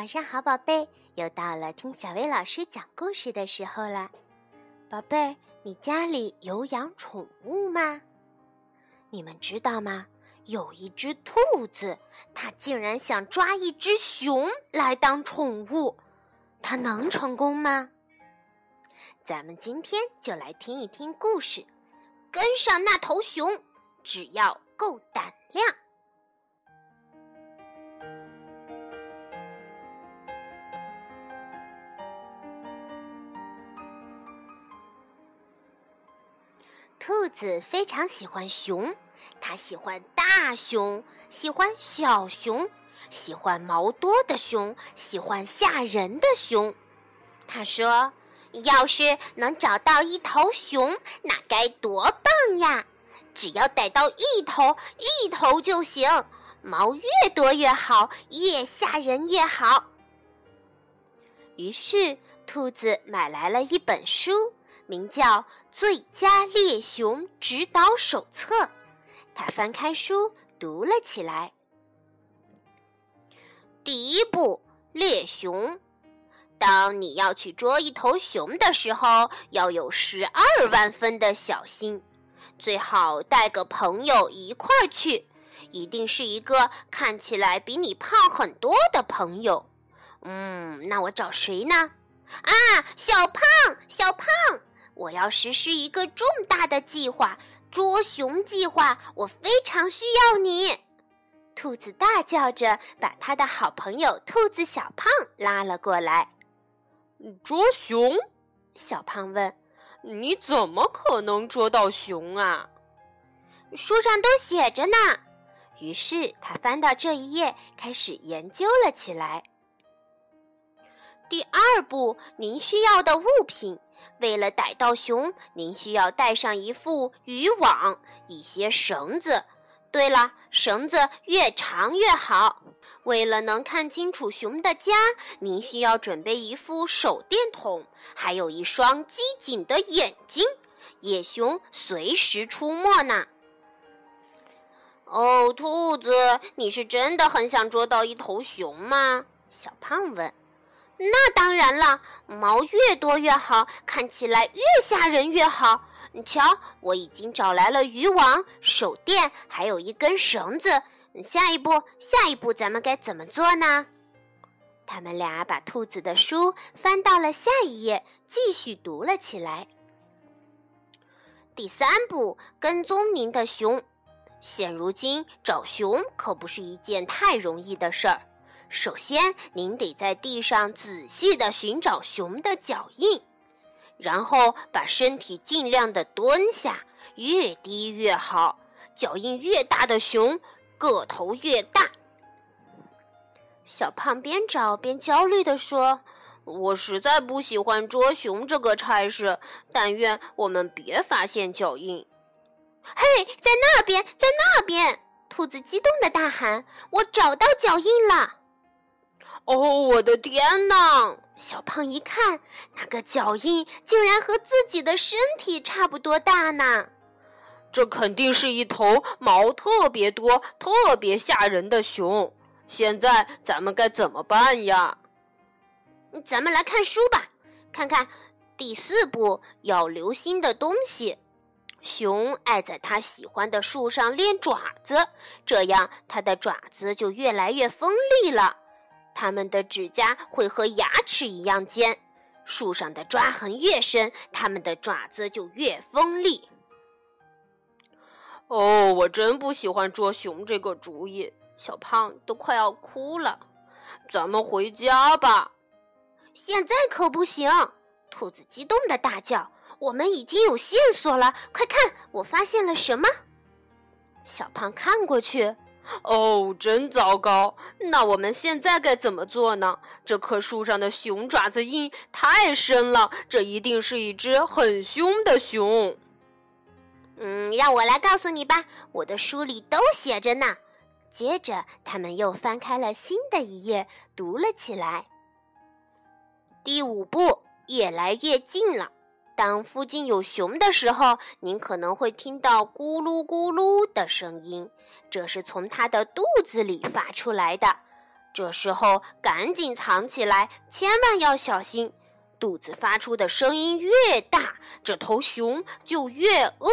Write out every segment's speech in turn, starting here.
晚上好，宝贝，又到了听小薇老师讲故事的时候了。宝贝儿，你家里有养宠物吗？你们知道吗？有一只兔子，它竟然想抓一只熊来当宠物，它能成功吗？咱们今天就来听一听故事，跟上那头熊，只要够胆量。兔子非常喜欢熊，它喜欢大熊，喜欢小熊，喜欢毛多的熊，喜欢吓人的熊。他说：“要是能找到一头熊，那该多棒呀！只要逮到一头，一头就行，毛越多越好，越吓人越好。”于是，兔子买来了一本书。名叫《最佳猎熊指导手册》，他翻开书读了起来。第一步，猎熊。当你要去捉一头熊的时候，要有十二万分的小心，最好带个朋友一块儿去，一定是一个看起来比你胖很多的朋友。嗯，那我找谁呢？啊，小胖，小胖。我要实施一个重大的计划——捉熊计划。我非常需要你！兔子大叫着，把他的好朋友兔子小胖拉了过来。捉熊？小胖问：“你怎么可能捉到熊啊？”书上都写着呢。于是他翻到这一页，开始研究了起来。第二步，您需要的物品。为了逮到熊，您需要带上一副渔网、一些绳子。对了，绳子越长越好。为了能看清楚熊的家，您需要准备一副手电筒，还有一双机警的眼睛。野熊随时出没呢。哦，兔子，你是真的很想捉到一头熊吗？小胖问。那当然了，毛越多越好，看起来越吓人越好。你瞧，我已经找来了渔网、手电，还有一根绳子。下一步，下一步，咱们该怎么做呢？他们俩把兔子的书翻到了下一页，继续读了起来。第三步，跟踪您的熊。现如今找熊可不是一件太容易的事儿。首先，您得在地上仔细地寻找熊的脚印，然后把身体尽量的蹲下，越低越好。脚印越大的熊，个头越大。小胖边找边焦虑地说：“我实在不喜欢捉熊这个差事，但愿我们别发现脚印。”嘿，在那边，在那边！兔子激动地大喊：“我找到脚印了！”哦，我的天哪！小胖一看，那个脚印竟然和自己的身体差不多大呢。这肯定是一头毛特别多、特别吓人的熊。现在咱们该怎么办呀？咱们来看书吧，看看第四步要留心的东西。熊爱在它喜欢的树上练爪子，这样它的爪子就越来越锋利了。它们的指甲会和牙齿一样尖，树上的抓痕越深，它们的爪子就越锋利。哦，我真不喜欢捉熊这个主意，小胖都快要哭了。咱们回家吧。现在可不行！兔子激动的大叫：“我们已经有线索了，快看，我发现了什么！”小胖看过去。哦，真糟糕！那我们现在该怎么做呢？这棵树上的熊爪子印太深了，这一定是一只很凶的熊。嗯，让我来告诉你吧，我的书里都写着呢。接着，他们又翻开了新的一页，读了起来。第五步，越来越近了。当附近有熊的时候，您可能会听到咕噜咕噜的声音，这是从它的肚子里发出来的。这时候赶紧藏起来，千万要小心。肚子发出的声音越大，这头熊就越饿。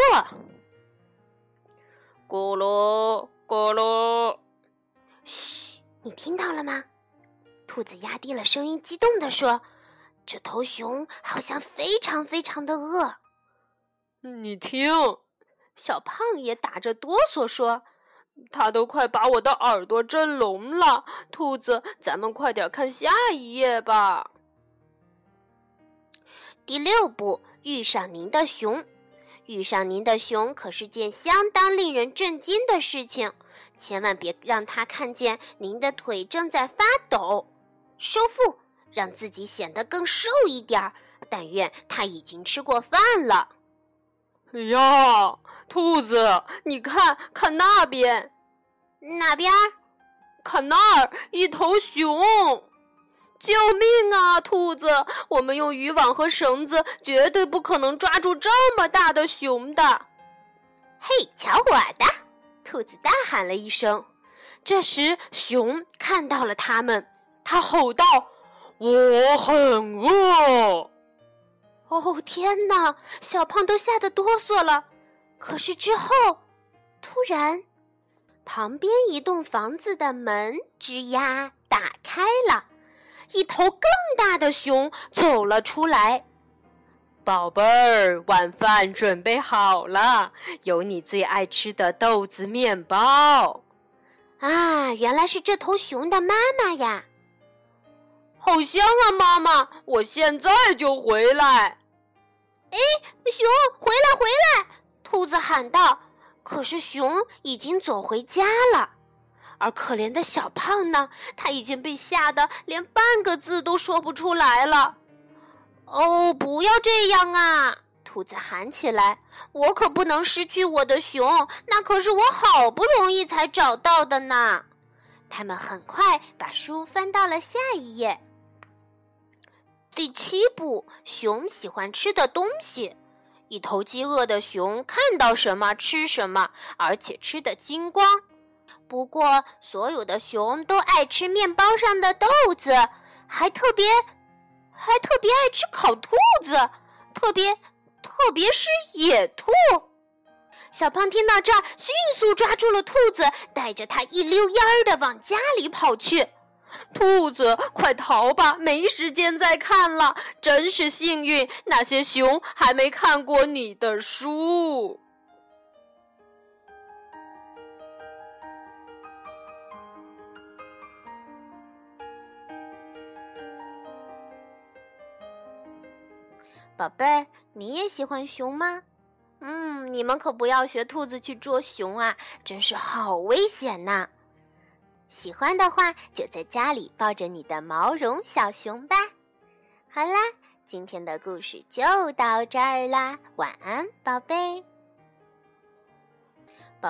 咕噜咕噜，嘘，你听到了吗？兔子压低了声音，激动地说：“这头熊好像非常非常的饿。”你听，小胖也打着哆嗦说：“它都快把我的耳朵震聋了。”兔子，咱们快点看下一页吧。第六步，遇上您的熊，遇上您的熊可是件相当令人震惊的事情，千万别让他看见您的腿正在发抖。收腹，让自己显得更瘦一点儿。但愿他已经吃过饭了。哎呀，兔子，你看看那边，哪边？看那儿，一头熊。救命啊，兔子！我们用渔网和绳子绝对不可能抓住这么大的熊的。嘿，瞧我的！兔子大喊了一声。这时，熊看到了他们，他吼道：“我很饿！”哦，天哪！小胖都吓得哆嗦了。可是之后，突然，旁边一栋房子的门吱呀打开了。一头更大的熊走了出来，宝贝儿，晚饭准备好了，有你最爱吃的豆子面包。啊，原来是这头熊的妈妈呀！好香啊，妈妈，我现在就回来。哎，熊，回来，回来！兔子喊道。可是熊已经走回家了。而可怜的小胖呢？他已经被吓得连半个字都说不出来了。哦，不要这样啊！兔子喊起来：“我可不能失去我的熊，那可是我好不容易才找到的呢。”他们很快把书翻到了下一页。第七步，熊喜欢吃的东西。一头饥饿的熊看到什么吃什么，而且吃的精光。不过，所有的熊都爱吃面包上的豆子，还特别，还特别爱吃烤兔子，特别，特别是野兔。小胖听到这儿，迅速抓住了兔子，带着它一溜烟儿的往家里跑去。兔子，快逃吧，没时间再看了。真是幸运，那些熊还没看过你的书。宝贝儿，你也喜欢熊吗？嗯，你们可不要学兔子去捉熊啊，真是好危险呐！喜欢的话，就在家里抱着你的毛绒小熊吧。好啦，今天的故事就到这儿啦，晚安，宝贝。